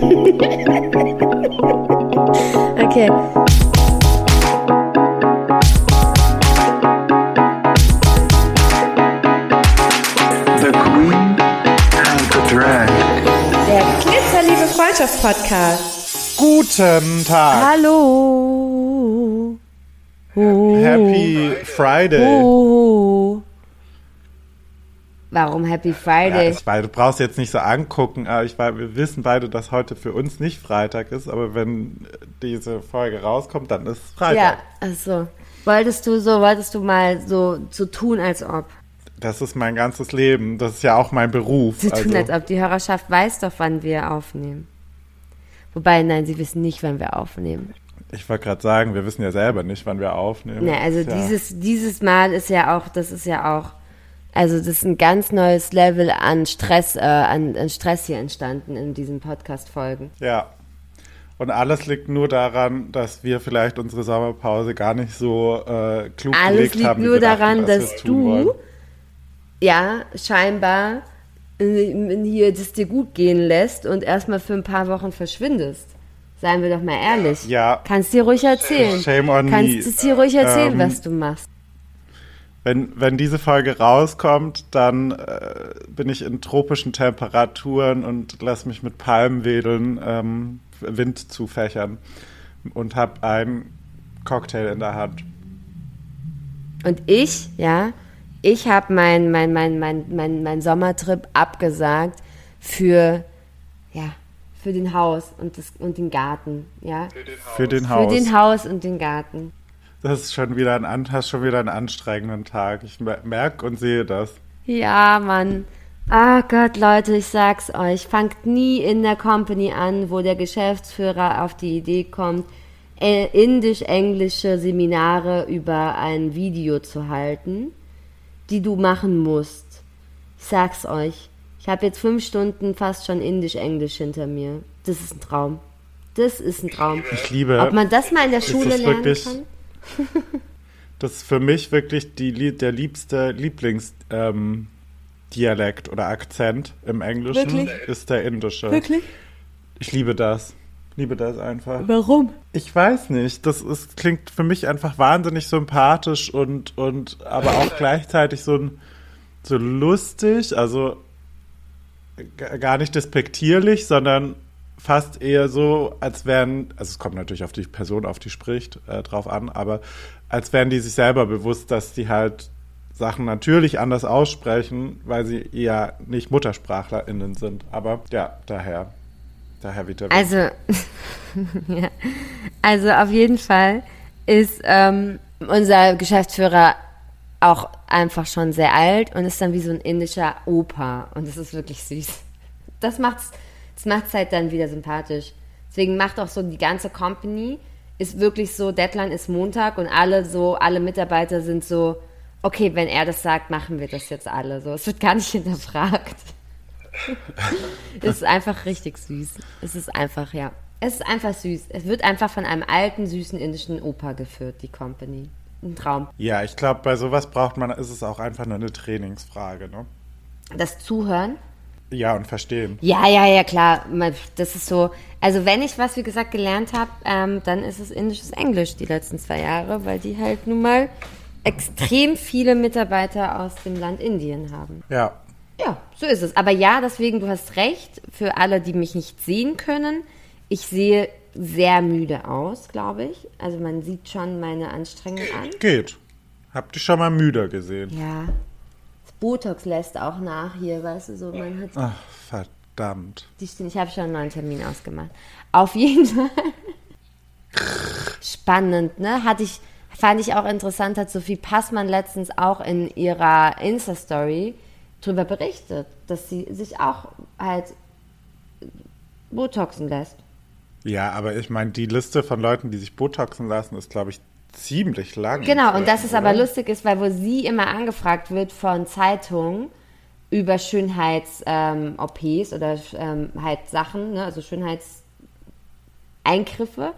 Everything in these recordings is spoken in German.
Okay. The Queen and the Drag. Der Glitzerliebe Freundschaftspodcast. Guten Tag. Hallo. Happy Friday. Oh. Warum Happy Ja, Friday? ich weiß, du brauchst jetzt nicht so angucken, aber ich weiß, wir wissen beide, dass heute für uns nicht Freitag ist, aber wenn diese Folge rauskommt, dann ist Ja, Freitag. also. Wolltest du so, wolltest du mal so, so tun, als ob. Das ist mein ganzes Leben. Das ist ja auch mein Beruf. Tun, also, als ob. Die Hörerschaft weiß doch, wann wir aufnehmen. Wobei, nein, sie wissen nicht, wann wir aufnehmen. ich wollte gerade sagen, wir wissen ja selber nicht, wann wir aufnehmen. Ne, also ja. dieses, dieses Mal ist ja auch, das ist ja auch, also das ist ein ganz neues Level an Stress, äh, an, an Stress hier entstanden in diesen Podcast-Folgen. Ja. Und alles liegt nur daran, dass wir vielleicht unsere Sommerpause gar nicht so äh, klug Alles gelegt liegt haben. wie nur wir dachten, daran, dass dass tun wollen. du, ja, scheinbar hier das dir gut gehen lässt und erstmal für ein paar Wochen verschwindest. Seien wir doch mal ehrlich. Ja. Kannst dir ruhig erzählen. Shame on Kannst me. es dir ruhig erzählen, Ähm, was du machst. Wenn, wenn diese Folge rauskommt, dann äh, bin ich in tropischen Temperaturen und lass mich mit Palmwedeln ähm, Wind zufächern und habe einen Cocktail in der Hand. Und ich, ja, ich habe mein, mein, mein, mein, mein, mein Sommertrip abgesagt für, ja, für den Haus und, das, und den Garten, ja. Für den Haus. Für den Haus und den Garten. Das ist schon wieder ein, hast schon wieder einen anstrengenden Tag. Ich merke und sehe das. Ja, Mann. Ah Gott, Leute, ich sag's euch. Fangt nie in der Company an, wo der Geschäftsführer auf die Idee kommt, indisch-englische Seminare über ein Video zu halten, die du machen musst. Ich sag's euch. Ich habe jetzt fünf Stunden fast schon indisch-englisch hinter mir. Das ist ein Traum. Das ist ein Traum. Ich liebe. Ob man das mal in der Schule lernen wirklich- kann? Das ist für mich wirklich die, der liebste Lieblingsdialekt ähm, oder Akzent im Englischen Wirklich? ist der indische. Wirklich? Ich liebe das. Liebe das einfach. Warum? Ich weiß nicht. Das ist, klingt für mich einfach wahnsinnig sympathisch und, und aber auch gleichzeitig so, ein- so lustig, also gar nicht despektierlich, sondern fast eher so, als wären, also es kommt natürlich auf die Person, auf die spricht, äh, drauf an, aber als wären die sich selber bewusst, dass die halt Sachen natürlich anders aussprechen, weil sie eher nicht MuttersprachlerInnen sind. Aber ja, daher. Daher wieder. Also, ja. also auf jeden Fall ist ähm, unser Geschäftsführer auch einfach schon sehr alt und ist dann wie so ein indischer Opa und das ist wirklich süß. Das macht's, das macht's halt dann wieder sympathisch. Deswegen macht auch so die ganze Company ist wirklich so, Deadline ist Montag und alle so, alle Mitarbeiter sind so, okay, wenn er das sagt, machen wir das jetzt alle. So, es wird gar nicht hinterfragt. Es ist einfach richtig süß. Es ist einfach, ja. Es ist einfach süß. Es wird einfach von einem alten, süßen indischen Opa geführt, die Company. Ein Traum. Ja, ich glaube, bei sowas braucht man, ist es auch einfach nur eine Trainingsfrage, ne? Das Zuhören. Ja, und verstehen. Ja, ja, ja, klar. Das ist so. Also, wenn ich was, wie gesagt, gelernt habe, ähm, dann ist es indisches Englisch die letzten zwei Jahre, weil die halt nun mal extrem viele Mitarbeiter aus dem Land Indien haben. Ja. Ja, so ist es. Aber ja, deswegen, du hast recht, für alle, die mich nicht sehen können, ich sehe sehr müde aus, glaube ich. Also man sieht schon meine Anstrengung an. Geht. Habt ihr schon mal müder gesehen? Ja. Botox lässt auch nach hier, weißt du, so man hat Ach, verdammt. die. Ich habe schon einen neuen Termin ausgemacht. Auf jeden Fall. Spannend, ne? Hatte ich, fand ich auch interessant, hat Sophie Passmann letztens auch in ihrer Insta-Story drüber berichtet, dass sie sich auch halt Botoxen lässt. Ja, aber ich meine, die Liste von Leuten, die sich Botoxen lassen, ist, glaube ich, ziemlich lang. Genau, und das ist aber lustig ist, weil wo sie immer angefragt wird von Zeitungen über Schönheits-OPs oder ähm, halt Sachen, ne, also Schönheitseingriffe,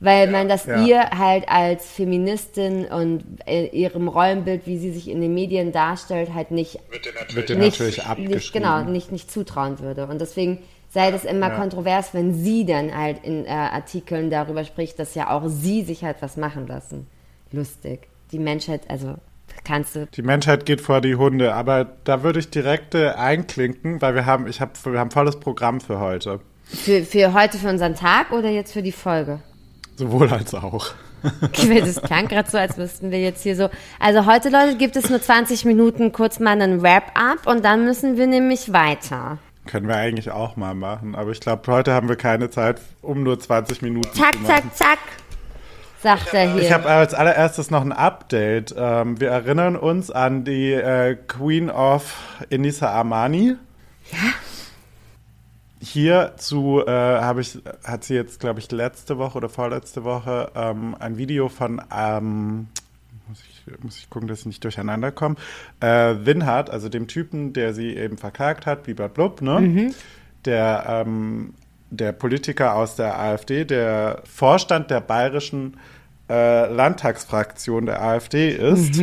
weil man das Ja. ihr halt als Feministin und in ihrem Rollenbild, wie sie sich in den Medien darstellt, halt nicht Wird dir nicht, natürlich nicht, abgeschrieben. genau, nicht, nicht zutrauen würde. Und deswegen sei das immer Ja. kontrovers, wenn sie dann halt in äh, Artikeln darüber spricht, dass ja auch sie sich halt was machen lassen. Lustig. Die Menschheit, also kannst du. Die Menschheit geht vor die Hunde, aber da würde ich direkt äh, einklinken, weil wir haben, ich hab, wir haben volles Programm für heute. Für, für heute, für unseren Tag oder jetzt für die Folge? Sowohl als auch. Das klang gerade so, als müssten wir jetzt hier so. Also heute, Leute, gibt es nur 20 Minuten kurz mal einen Wrap-up und dann müssen wir nämlich weiter. Können wir eigentlich auch mal machen, aber ich glaube, heute haben wir keine Zeit, um nur 20 Minuten Zack, zu machen. zack, zack, sagt er hier. Ich habe als allererstes noch ein Update. Ähm, wir erinnern uns an die äh, Queen of Enisa Armani. Ja. Hierzu äh, habe ich, hat sie jetzt, glaube ich, letzte Woche oder vorletzte Woche ähm, ein Video von, ähm, muss, ich, muss ich gucken, dass ich nicht durcheinander komme, äh, Winhardt, also dem Typen, der sie eben verklagt hat, blub, ne? Der, ähm, der Politiker aus der AfD, der Vorstand der bayerischen äh, Landtagsfraktion der AfD ist,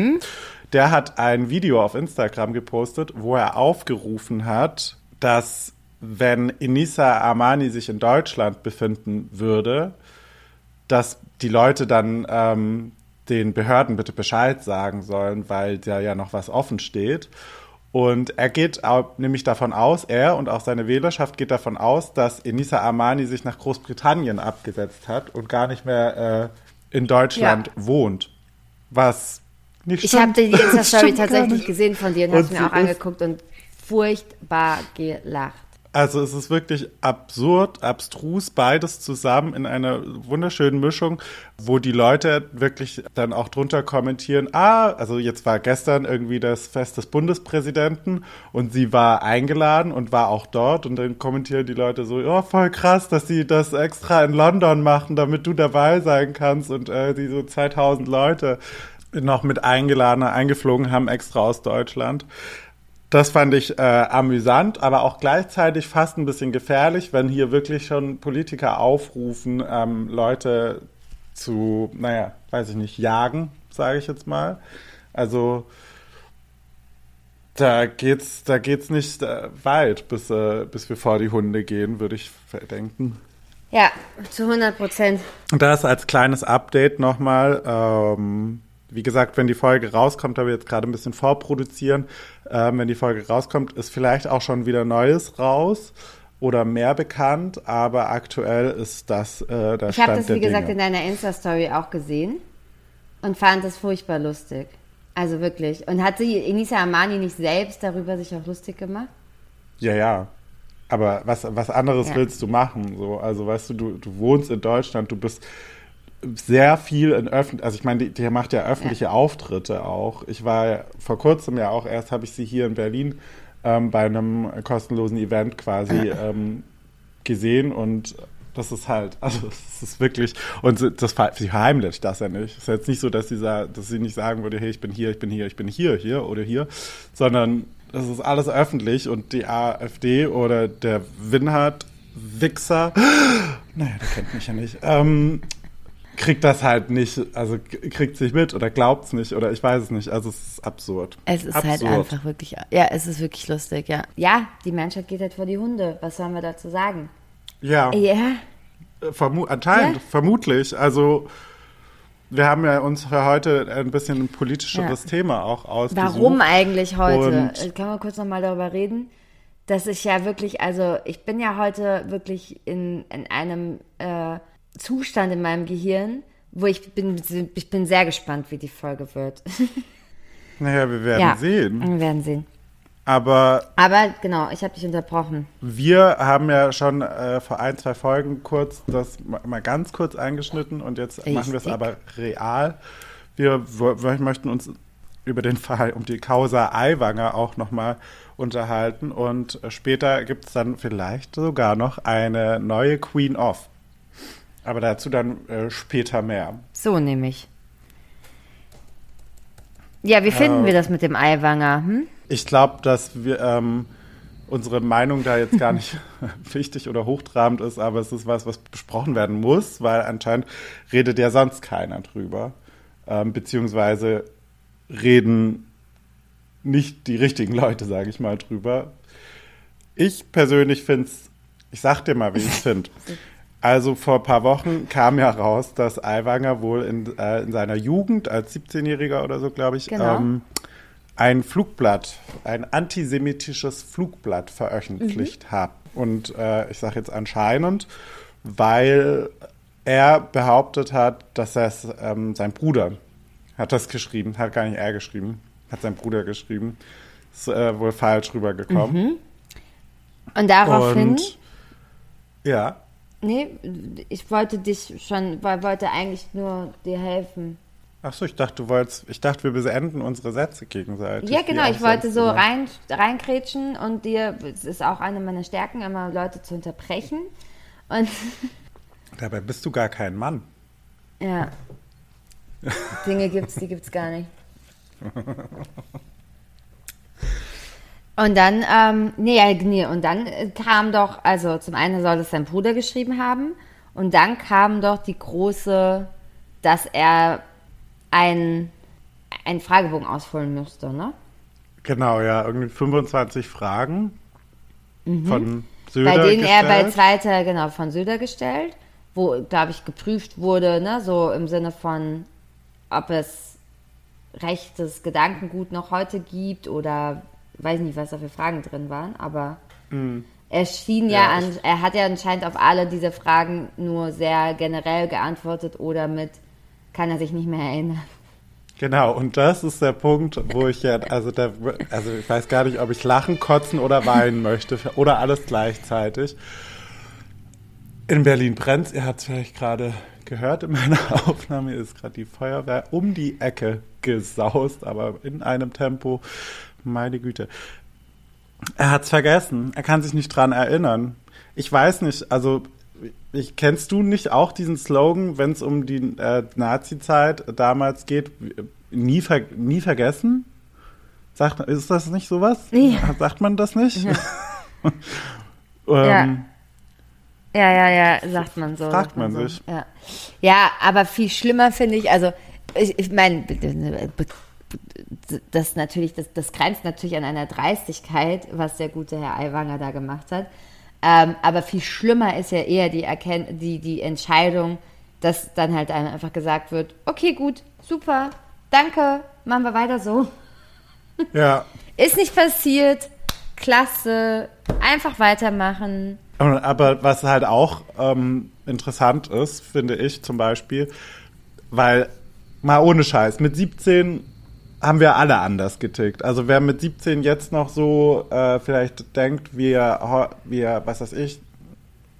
der hat ein Video auf Instagram gepostet, wo er aufgerufen hat, dass wenn Inisa Armani sich in Deutschland befinden würde, dass die Leute dann ähm, den Behörden bitte Bescheid sagen sollen, weil da ja noch was offen steht. Und er geht nämlich davon aus, er und auch seine Wählerschaft geht davon aus, dass Enisa Armani sich nach Großbritannien abgesetzt hat und gar nicht mehr äh, in Deutschland Ja. wohnt. Was nicht Ich habe stimmt. die Insta-Story Stimmt gar tatsächlich gesehen von dir und, Und habe mir auch angeguckt und furchtbar gelacht. Also es ist wirklich absurd, abstrus, beides zusammen in einer wunderschönen Mischung, wo die Leute wirklich dann auch drunter kommentieren, ah, also jetzt war gestern irgendwie das Fest des Bundespräsidenten und sie war eingeladen und war auch dort und dann kommentieren die Leute so, ja, voll krass, dass sie das extra in London machen, damit du dabei sein kannst und äh, die so 2000 Leute noch mit eingeladen, eingeflogen haben, extra aus Deutschland. Das fand ich äh, amüsant, aber auch gleichzeitig fast ein bisschen gefährlich, wenn hier wirklich schon Politiker aufrufen, ähm, Leute zu, naja, weiß ich nicht, jagen, sage ich jetzt mal. Also da geht's, da geht's nicht äh, weit, bis, äh, bis wir vor die Hunde gehen, würde ich denken. Ja, zu 100 Prozent. Und das als kleines Update nochmal. Ähm, wie gesagt, wenn die Folge rauskommt, da wir jetzt gerade ein bisschen vorproduzieren, ähm, wenn die Folge rauskommt, ist vielleicht auch schon wieder Neues raus oder mehr bekannt, aber aktuell ist das äh, der Ich habe das, wie gesagt, Dinge. in deiner Insta-Story auch gesehen und fand das furchtbar lustig. Also wirklich. Und hat sie Enisa Armani nicht selbst darüber sich auch lustig gemacht? Ja, ja. Aber was, was anderes Ja. willst du machen? So, also weißt du, du, du wohnst in Deutschland, du bist sehr viel in öffentlich, also ich meine, die, die macht ja öffentliche Auftritte auch. Ich war ja vor kurzem ja auch, erst habe ich sie hier in Berlin ähm, bei einem kostenlosen Event quasi ähm, gesehen und das ist halt, also es ist wirklich, und sie- das sie verheimlicht das ja nicht. Es ist jetzt nicht so, dass sie, dass sie nicht sagen würde, hey, ich bin hier, ich bin hier, ich bin hier, hier oder hier, sondern es ist alles öffentlich und die AfD oder der Winhardt Wichser, naja, der kennt mich ja nicht, ähm, kriegt das halt nicht, also kriegt sich mit oder glaubt es nicht oder ich weiß es nicht. Also es ist absurd. Es ist absurd. halt einfach wirklich, ja, es ist wirklich lustig, ja. Ja, die Menschheit geht halt vor die Hunde. Was sollen wir dazu sagen? Ja, Ja, vermu anscheinend, Ja. vermutlich. Also wir haben ja uns für heute ein bisschen ein politischeres Ja. Thema auch ausgesucht. Warum eigentlich heute? Und- Äh, Kann man kurz nochmal darüber reden? Dass ich ja wirklich, also ich bin ja heute wirklich in, in einem äh, Zustand in meinem Gehirn, wo ich bin, ich bin sehr gespannt, wie die Folge wird. Naja, wir werden ja, sehen. Wir werden sehen. Aber Aber genau, ich habe dich unterbrochen. wir haben ja schon äh, vor ein, zwei Folgen kurz das ma- mal ganz kurz angeschnitten und jetzt machen wir es Richtig. aber real. Wir, wir möchten uns über den Fall um die Causa Aiwanger auch nochmal unterhalten und äh, später gibt es dann vielleicht sogar noch eine neue Queen of. Aber dazu dann äh, später mehr. So nämlich. Ja, wie finden Äh, wir das mit dem Eiwanger? Hm? Ich glaube, dass wir ähm, unsere Meinung da jetzt gar nicht wichtig oder hochtrabend ist, aber es ist was, was besprochen werden muss, weil anscheinend redet ja sonst keiner drüber. Ähm, beziehungsweise reden nicht die richtigen Leute, sage ich mal, drüber. Ich persönlich finde es Ich sag dir mal, wie ich es finde. Also vor ein paar Wochen kam ja raus, dass Aiwanger wohl in, äh, in seiner Jugend als 17-Jähriger oder so, glaube ich, Genau. ähm, ein Flugblatt, ein antisemitisches Flugblatt veröffentlicht Mhm. hat. Und äh, ich sage jetzt anscheinend, weil er behauptet hat, dass es ähm, sein Bruder hat das geschrieben, hat gar nicht er geschrieben, hat sein Bruder geschrieben. Ist äh, wohl falsch rübergekommen. Und daraufhin, Und ja, nee, ich wollte dich schon, weil- wollte eigentlich nur dir helfen. ach so, ich dachte, du wolltest, ich dachte, wir beenden unsere Sätze gegenseitig. Ja, genau, ich wollte so immer. rein, reinkrätschen und dir, es ist auch eine meiner Stärken, immer Leute zu unterbrechen. Und Dabei bist du gar kein Mann. ja, Dinge gibt's, die gibt's gar nicht. Und dann, ähm, nee, nee, und dann äh, kam doch, also zum einen soll es sein Bruder geschrieben haben und dann kam doch die große, dass er ein, einen Fragebogen ausfüllen müsste, ne? Genau, ja, irgendwie 25 Fragen von Söder Mhm. bei denen er bei gestellt. zweiter, genau, von Söder gestellt, wo, glaube ich, geprüft wurde, ne, so im Sinne von, ob es rechtes Gedankengut noch heute gibt oder weiß nicht, was da für Fragen drin waren, aber er schien ja, Ja, an, er hat ja anscheinend auf alle diese Fragen nur sehr generell geantwortet oder mit kann er sich nicht mehr erinnern. Genau, und das ist der Punkt, wo ich ja, also, der, also ich weiß gar nicht, ob ich lachen, kotzen oder weinen möchte oder alles gleichzeitig. In Berlin brennt, ihr habt es vielleicht gerade gehört in meiner Aufnahme, ist gerade die Feuerwehr um die Ecke gesaust, aber in einem Tempo, meine Güte. Er hat's vergessen, er kann sich nicht dran erinnern. Ich weiß nicht, also ich, kennst du nicht auch diesen Slogan, wenn es um die äh, Nazi-Zeit damals geht, nie, ver nie vergessen? Sagt, ist das nicht sowas? Ja. Sagt man das nicht? Ja. ähm, Ja, ja, ja, sagt man so. Fragt sagt man so. sich. Ja. ja, aber viel schlimmer finde ich, also ich, ich meine, das natürlich, das, das grenzt natürlich an einer Dreistigkeit, was der gute Herr Aiwanger da gemacht hat. Ähm, aber viel schlimmer ist ja eher die, Erken die, die Entscheidung, dass dann halt einem einfach gesagt wird, okay, gut, super, danke, machen wir weiter so. ja. Ist nicht passiert, klasse, einfach weitermachen. Aber was halt auch ähm, interessant ist, finde ich zum Beispiel, weil, mal ohne Scheiß, mit 17 haben wir alle anders getickt. Also wer mit 17 jetzt noch so äh, vielleicht denkt, wie er, er, was weiß ich,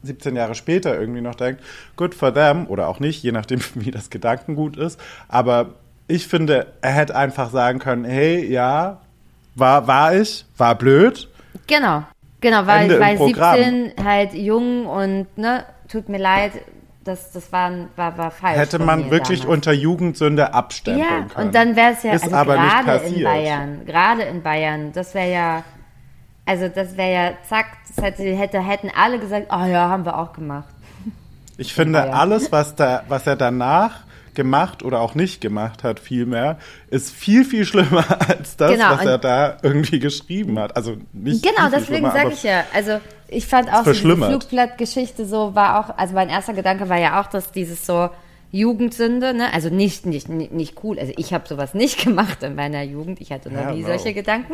17 Jahre später irgendwie noch denkt, good for them oder auch nicht, je nachdem, wie das Gedankengut ist. Aber ich finde, er hätte einfach sagen können, hey, ja, war, war ich, war blöd, Genau, genau, weil, Ende weil Programm. 17 halt jung und, ne, tut mir leid, das, das war, war, war falsch. hätte man wirklich damals. unter Jugendsünde abstempeln Ja, können. und dann wäre es ja, Ist also aber nicht gerade in passiert. Bayern, gerade in Bayern, das wäre ja, also das wäre ja, zack, das hätte, hätte, hätten alle gesagt, oh ja, haben wir auch gemacht. Ich finde, Bayern. alles, was, da, was er danach gemacht oder auch nicht gemacht hat, vielmehr, ist viel, viel schlimmer als das, Genau, was er da irgendwie geschrieben hat. Also nicht Genau, viel, viel deswegen sage ich ja. Also ich fand auch so diese. Flugblattgeschichte so war auch, also mein erster Gedanke war ja auch, dass dieses so Jugendsünde, ne? Also nicht nicht nicht, cool. Also ich habe sowas nicht gemacht in meiner Jugend. Ich hatte noch Ja, nie no. solche Gedanken.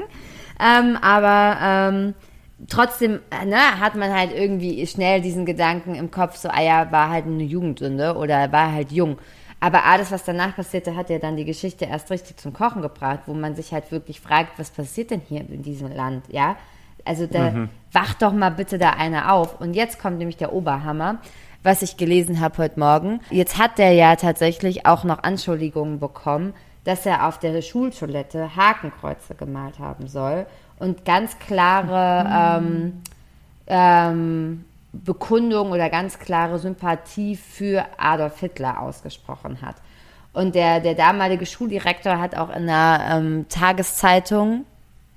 Ähm, aber ähm, trotzdem äh, ne, hat man halt irgendwie schnell diesen Gedanken im Kopf, so, ah ja, war halt eine Jugendsünde oder war halt jung. Aber alles, was danach passierte, hat ja dann die Geschichte erst richtig zum Kochen gebracht, wo man sich halt wirklich fragt, was passiert denn hier in diesem Land, ja? Also da wacht doch mal bitte da einer auf. Und jetzt kommt nämlich der Oberhammer, was ich gelesen habe heute Morgen. Jetzt hat der ja tatsächlich auch noch Anschuldigungen bekommen, dass er auf der Schultoilette Hakenkreuze gemalt haben soll und ganz klare ähm, ähm, Bekundung oder ganz klare Sympathie für Adolf Hitler ausgesprochen hat. Und der, der damalige Schuldirektor hat auch in einer ähm, Tageszeitung,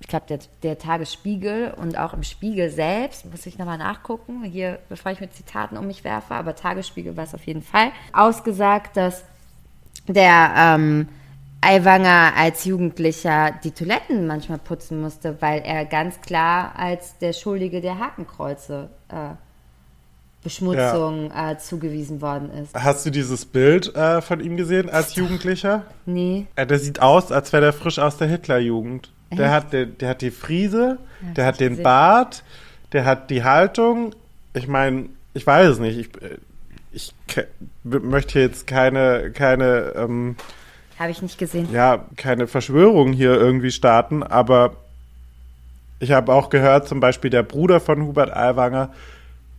ich glaube der, der Tagesspiegel und auch im Spiegel selbst, muss ich nochmal nachgucken, hier, bevor ich mit Zitaten um mich werfe, aber Tagesspiegel war es auf jeden Fall, ausgesagt, dass der ähm, Aiwanger als Jugendlicher die Toiletten manchmal putzen musste, weil er ganz klar als der Schuldige der Hakenkreuze äh, Beschmutzung äh, zugewiesen worden ist. Hast du dieses Bild äh, von ihm gesehen als Jugendlicher? Nee. Äh, der sieht aus, als wäre der frisch aus der Hitlerjugend. Der hat, der, der hat die Friese, der hab hat den gesehen. Bart, der hat die Haltung. Ich meine, ich weiß es nicht. Ich, äh, ich möchte jetzt keine, keine, ähm, Habe ich nicht gesehen. ja, keine Verschwörung hier irgendwie starten, aber ich habe auch gehört, zum Beispiel der Bruder von Hubert Aiwanger,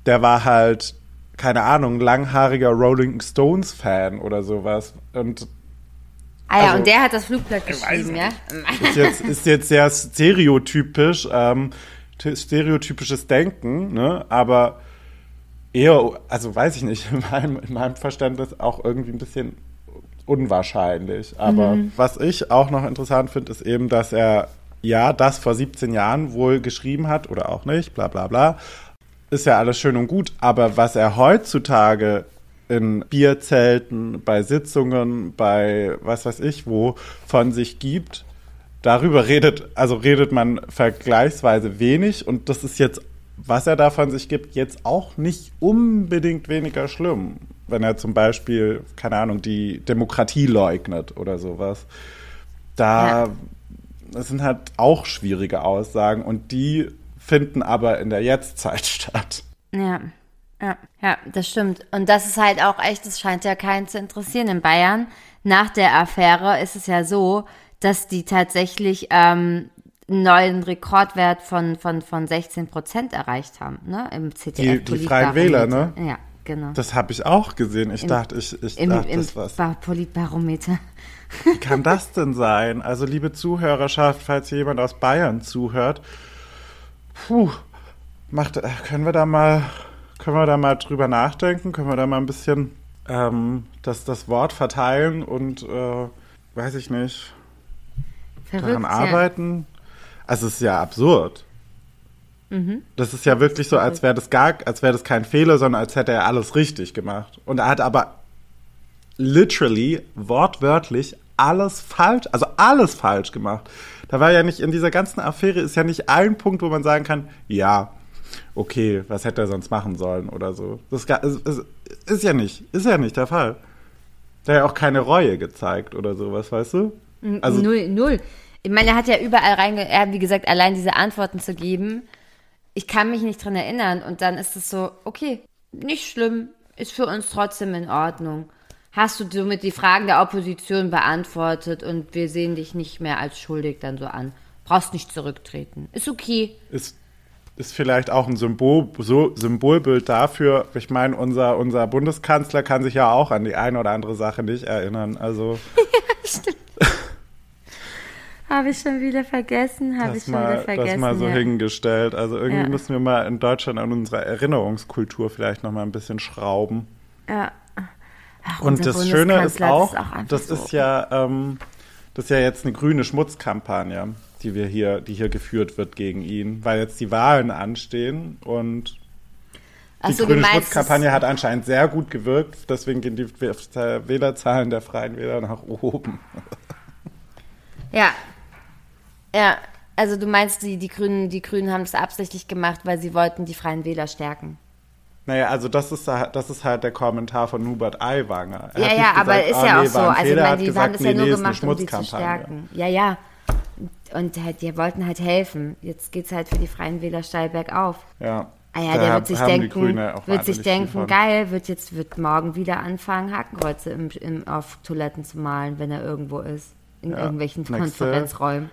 der war halt, keine Ahnung, langhaariger Rolling Stones Fan oder sowas. Und Ah ja, Also- und der hat das Flugblatt geschrieben, ja? ist jetzt, ist jetzt sehr stereotypisch, ähm, stereotypisches Denken, ne? aber eher, also weiß ich nicht, in meinem, in meinem Verständnis auch irgendwie ein bisschen unwahrscheinlich. Aber was ich auch noch interessant finde, ist eben, dass er ja das vor 17 Jahren wohl geschrieben hat oder auch nicht, bla bla bla. Ist ja alles schön und gut, aber was er heutzutage in Bierzelten, bei Sitzungen, bei was weiß ich wo von sich gibt, darüber redet, also redet man vergleichsweise wenig und das ist jetzt, was er da von sich gibt, jetzt auch nicht unbedingt weniger schlimm. Wenn er zum Beispiel, keine Ahnung, die Demokratie leugnet oder sowas. Da Ja. das sind halt auch schwierige Aussagen und die finden aber in der Jetztzeit statt. Ja. Ja, ja, das stimmt. Und das ist halt auch echt, das scheint ja keinen zu interessieren. In Bayern, nach der Affäre, ist es ja so, dass die tatsächlich ähm, einen neuen Rekordwert von, von, von 16 Prozent erreicht haben, ne? Im CTF. Die- die Freien Wähler, ne? Ja, genau. Das habe ich auch gesehen. Ich dachte, ich, ich Im, dachte, im das was. Ba- Politbarometer. Wie kann das denn sein? Also, liebe Zuhörerschaft, falls jemand aus Bayern zuhört, puh, macht, äh, können wir da mal, können wir da mal drüber nachdenken? Können wir da mal ein bisschen ähm, das, das Wort verteilen und äh, weiß ich nicht, Verrückt. daran ja. arbeiten? Also, es ist ja absurd. Das ist ja wirklich so, als wäre das gar, als wäre das kein Fehler, sondern als hätte er alles richtig gemacht. Und er hat aber literally, wortwörtlich alles falsch, also alles falsch gemacht. Da war ja nicht, in dieser ganzen Affäre ist ja nicht ein Punkt, wo man sagen kann, ja, okay, was hätte er sonst machen sollen oder so. Das ist, ist, ist ja nicht, ist ja nicht der Fall. Der hat ja auch keine Reue gezeigt oder sowas, weißt du? Also, null, null. Ich meine, er hat ja überall reinge... Er hat, wie gesagt, allein diese Antworten zu geben. Ich kann mich nicht dran erinnern. Und dann ist es so, okay, nicht schlimm, ist für uns trotzdem in Ordnung. Hast du somit die Fragen der Opposition beantwortet und wir sehen dich nicht mehr als schuldig dann so an. Brauchst nicht zurücktreten. Ist okay. ist, ist vielleicht auch ein Symbol, so, Symbolbild dafür. Ich meine, unser, unser Bundeskanzler kann sich ja auch an die eine oder andere Sache nicht erinnern. Also Habe ich schon wieder vergessen, habe ich schon mal, wieder vergessen. das mal so ja. hingestellt. Also irgendwie Ja. müssen wir mal in Deutschland an unserer Erinnerungskultur vielleicht noch mal ein bisschen schrauben. Ja. Ach, Und das Schöne ist auch, ist, auch das so. ist ja, ähm, das ist ja jetzt eine grüne Schmutzkampagne, die wir hier, die hier geführt wird gegen ihn, weil jetzt die Wahlen anstehen und die so, grüne meinst, Schmutzkampagne hat anscheinend sehr gut gewirkt, deswegen gehen die Wählerzahlen der Freien Wähler nach oben. Ja. Ja. Also du meinst, die, die Grünen, die Grünen haben es absichtlich gemacht, weil sie wollten die Freien Wähler stärken. Naja, also das ist, da- das ist halt der Kommentar von Hubert Aiwanger. Er ja, ja, nicht aber gesagt, ist "Ah, ja nee, auch so. Also ich Fehler." Er meine, die gesagt, haben das nee, ja nur nee, gemacht, um sie zu stärken. Ja, ja. Und halt, die wollten halt helfen. Jetzt geht's halt für die Freien Wähler steil bergauf. Ja. Ah ja, der wird sich denken, wird sich denken, geil, wird jetzt wird morgen wieder anfangen, Hakenkreuze im, im, auf Toiletten zu malen, wenn er irgendwo ist. In Ja, irgendwelchen nächste- Konferenzräumen.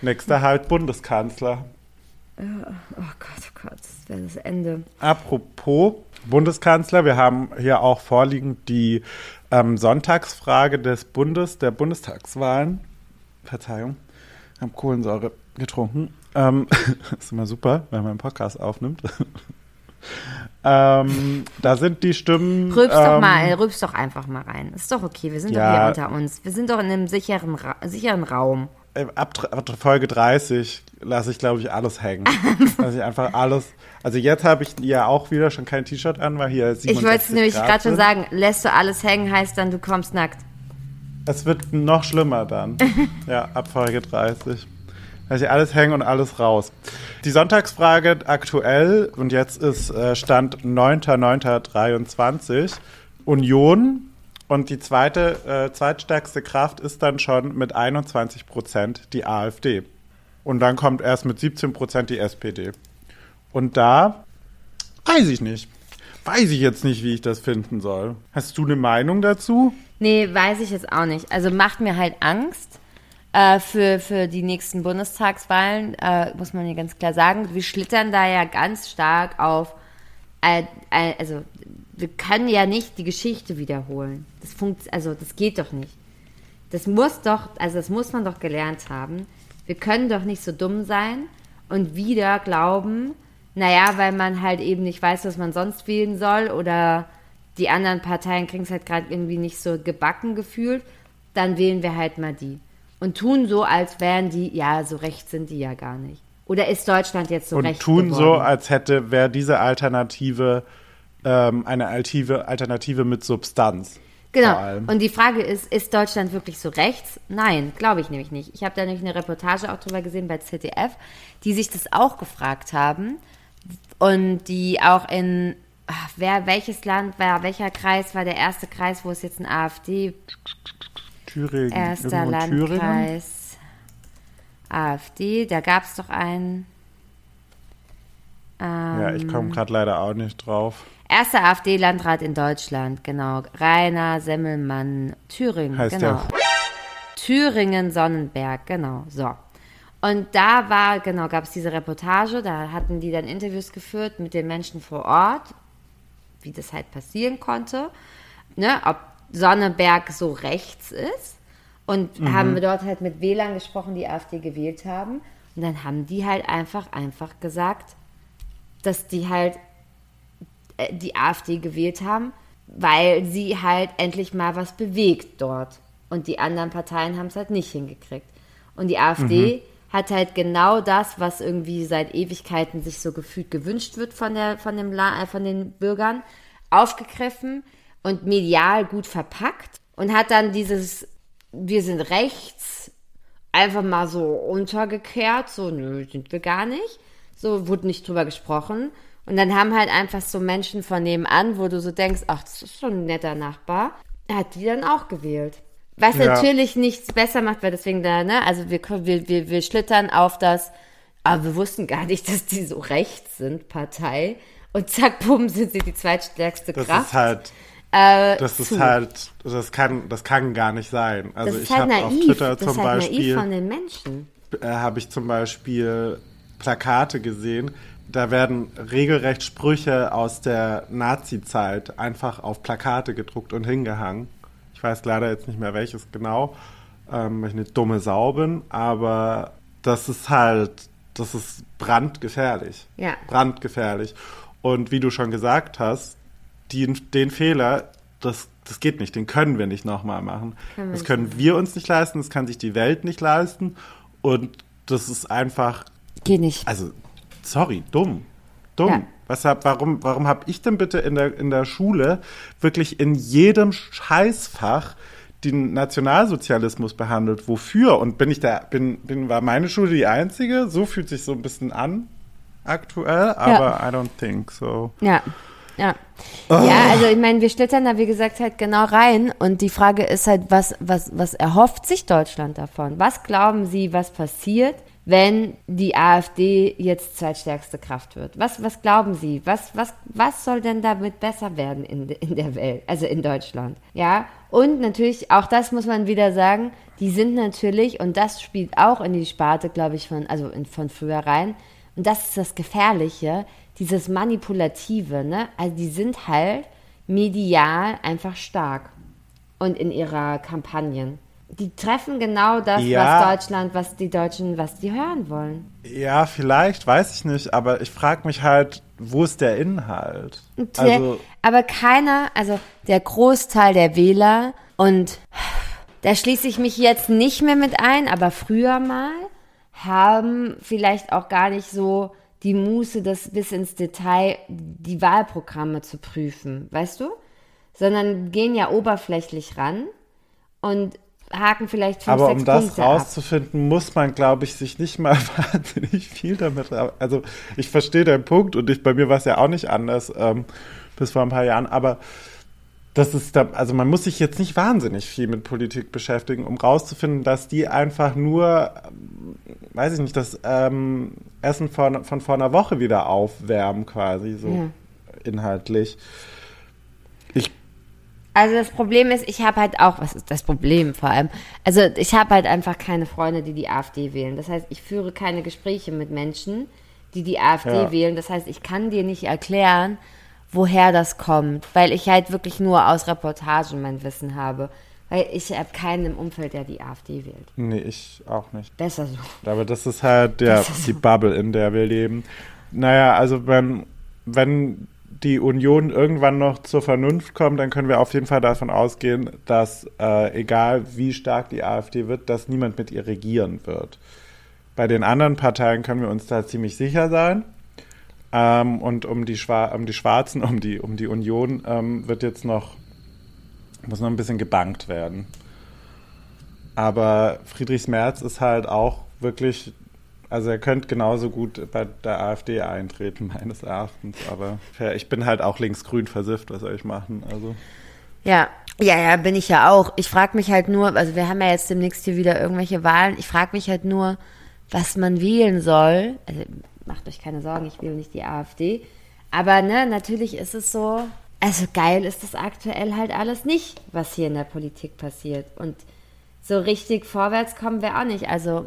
Nächster halt Bundeskanzler. Oh Gott, oh Gott, das wäre das Ende. Apropos Bundeskanzler, wir haben hier auch vorliegend die ähm, Sonntagsfrage des Bundes, der Bundestagswahlen. Verzeihung, habe Kohlensäure getrunken. Ähm, ist immer super, wenn man einen Podcast aufnimmt. ähm, da sind die Stimmen. Rülps doch ähm, mal, rülps doch einfach mal rein. Ist doch okay, wir sind Ja. doch hier unter uns. Wir sind doch in einem sicheren, Ra sicheren Raum. äh, Ab, ab Folge 30 lasse ich, glaube ich, alles hängen. lasse ich einfach alles. Also jetzt habe ich ja auch wieder schon kein T-Shirt an, weil hier 67 Ich wollte es nämlich gerade schon sagen, lässt du alles hängen, heißt dann, du kommst nackt. Es wird noch schlimmer dann. ja, ab Folge 30. Lass ich alles hängen und alles raus. Die Sonntagsfrage aktuell und jetzt ist äh, Stand 9.9.23. Union und die zweite, äh, zweitstärkste Kraft ist dann schon mit 21 Prozent die AfD. Und dann kommt erst mit 17 Prozent die SPD. Und da weiß ich nicht. Weiß ich jetzt nicht, wie ich das finden soll. Hast du eine Meinung dazu? Nee, weiß ich jetzt auch nicht. Also macht mir halt Angst äh, für, für die nächsten Bundestagswahlen, äh, muss man hier ganz klar sagen. Wir schlittern da ja ganz stark auf, äh, äh, also wir können ja nicht die Geschichte wiederholen. Das funkt, also das geht doch nicht. Das muss doch, also das muss man doch gelernt haben. Wir können doch nicht so dumm sein und wieder glauben, naja, weil man halt eben nicht weiß, was man sonst wählen soll oder die anderen Parteien kriegen es halt gerade irgendwie nicht so gebacken gefühlt, dann wählen wir halt mal die. Und tun so, als wären die, ja, so recht sind die ja gar nicht. Oder ist Deutschland jetzt so und recht tun geworden? so, als hätte, wäre diese Alternative ähm, eine Alternative, Alternative mit Substanz. Genau. Und die Frage ist, ist Deutschland wirklich so rechts? Nein, glaube ich nämlich nicht. Ich habe da nämlich eine Reportage auch drüber gesehen bei ZDF, die sich das auch gefragt haben und die auch in ach, wer welches Land war, welcher Kreis war der erste Kreis, wo es jetzt ein AfD Thüringen. erster Irgendwo in Thüringen? Landkreis AfD, da gab es doch einen Ja, ich komme gerade leider auch nicht drauf. erster AfD-Landrat in Deutschland, genau. Rainer Semmelmann, Thüringen, Heißt genau. der. Thüringen, Sonnenberg, genau. So. Und da war, genau, gab es diese Reportage, da hatten die dann Interviews geführt mit den Menschen vor Ort, wie das halt passieren konnte, ne, ob Sonnenberg so rechts ist. Und haben wir dort halt mit Wählern gesprochen, die AfD gewählt haben. Und dann haben die halt einfach, einfach gesagt, dass die halt äh, die AfD gewählt haben, weil sie halt endlich mal was bewegt dort. Und die anderen Parteien haben es halt nicht hingekriegt. Und die AfD hat halt genau das, was irgendwie seit Ewigkeiten sich so gefühlt gewünscht wird von, der, von, dem äh, von den Bürgern, aufgegriffen und medial gut verpackt und hat dann dieses Wir sind rechts einfach mal so untergekehrt, so, nö, sind wir gar nicht. So wurde nicht drüber gesprochen. Und dann haben halt einfach so Menschen von nebenan, wo du so denkst, ach, das ist schon ein netter Nachbar, hat die dann auch gewählt. Was Ja. natürlich nichts besser macht, weil deswegen da, ne, also wir, wir, wir, wir schlittern auf das, aber wir wussten gar nicht, dass die so rechts sind, Partei. Und zack, bumm, sind sie die zweitstärkste Das Kraft. ist halt, äh, das ist zu. halt, das kann, das kann gar nicht sein. Also das ich ist halt habe auf. Twitter das zum ist halt naiv Beispiel, von den Menschen. äh, habe ich zum Beispiel Plakate gesehen. Da werden regelrecht Sprüche aus der Nazi-Zeit einfach auf Plakate gedruckt und hingehangen. Ich weiß leider jetzt nicht mehr welches genau, ähm, weil ich eine dumme Sau bin, aber das ist halt, das ist brandgefährlich. Ja. Brandgefährlich. Und wie du schon gesagt hast, die, den Fehler, das, das geht nicht, den können wir nicht nochmal machen. Können das können wir uns nicht leisten, das kann sich die Welt nicht leisten. Und das ist einfach, Geht nicht. also, sorry, dumm. Dumm. Ja. Was hab, warum warum habe ich denn bitte in der, in der Schule wirklich in jedem Scheißfach den Nationalsozialismus behandelt? Wofür? Und bin ich da, bin, bin, war meine Schule die einzige? So fühlt sich so ein bisschen an aktuell, aber I don't think so. Ja, ja. Ah. Ja, also ich meine, wir schlittern da, wie gesagt, halt genau rein. Und die Frage ist halt, was, was, was erhofft sich Deutschland davon? Was glauben Sie, was passiert, wenn die AfD jetzt zweitstärkste Kraft wird? Was, was glauben Sie? Was, was, was soll denn damit besser werden in, in der Welt, also in Deutschland? Ja, und natürlich, auch das muss man wieder sagen, die sind natürlich, und das spielt auch in die Sparte, glaube ich, von, also in, von früher rein, und das ist das Gefährliche, dieses Manipulative, ne? Also die sind halt medial einfach stark und in ihrer Kampagnen. Die treffen genau das, Ja. was Deutschland, was die Deutschen, was die hören wollen. Ja, vielleicht, weiß ich nicht, aber ich frage mich halt, wo ist der Inhalt? Der, Also, aber keiner, also der Großteil der Wähler und da schließe ich mich jetzt nicht mehr mit ein, aber früher mal haben vielleicht auch gar nicht so die Muße, das bis ins Detail die Wahlprogramme zu prüfen, weißt du? Sondern gehen ja oberflächlich ran und haken vielleicht fünf, Aber um das Punkte ab. rauszufinden, muss man, glaube ich, sich nicht mal wahnsinnig viel damit. Also ich verstehe deinen Punkt und ich, bei mir war es ja auch nicht anders ähm, bis vor ein paar Jahren. Aber das ist da, also man muss sich jetzt nicht wahnsinnig viel mit Politik beschäftigen, um rauszufinden, dass die einfach nur, ähm, weiß ich nicht, das ähm, Essen von, von vor einer Woche wieder aufwärmen, quasi so Ja. inhaltlich. Also das Problem ist, ich habe halt auch, was ist das Problem vor allem? Also ich habe halt einfach keine Freunde, die die AfD wählen. Das heißt, ich führe keine Gespräche mit Menschen, die die AfD Ja. wählen. Das heißt, ich kann dir nicht erklären, woher das kommt, weil ich halt wirklich nur aus Reportagen mein Wissen habe. Weil ich habe keinen im Umfeld, der die AfD wählt. nee, ich auch nicht. Besser so. Aber das ist halt ja, ist die Bubble, in der wir leben. Naja, also wenn, wenn die Union irgendwann noch zur Vernunft kommt, dann können wir auf jeden Fall davon ausgehen, dass äh, egal wie stark die AfD wird, dass niemand mit ihr regieren wird. Bei den anderen Parteien können wir uns da ziemlich sicher sein. Ähm, und um die, um die Schwarzen, um die, um die Union ähm, wird jetzt noch, muss noch ein bisschen gebankt werden. Aber Friedrichs Merz ist halt auch wirklich, also er könnte genauso gut bei der AfD eintreten, meines Erachtens. Aber ich bin halt auch linksgrün versifft, was soll ich machen? Also Ja, ja, ja, bin ich ja auch. Ich frage mich halt nur, also wir haben ja jetzt demnächst hier wieder irgendwelche Wahlen. Ich frage mich halt nur, was man wählen soll. Also macht euch keine Sorgen, ich wähle nicht die AfD. Aber ne, natürlich ist es so, also geil ist das aktuell halt alles nicht, was hier in der Politik passiert. Und so richtig vorwärts kommen wir auch nicht. Also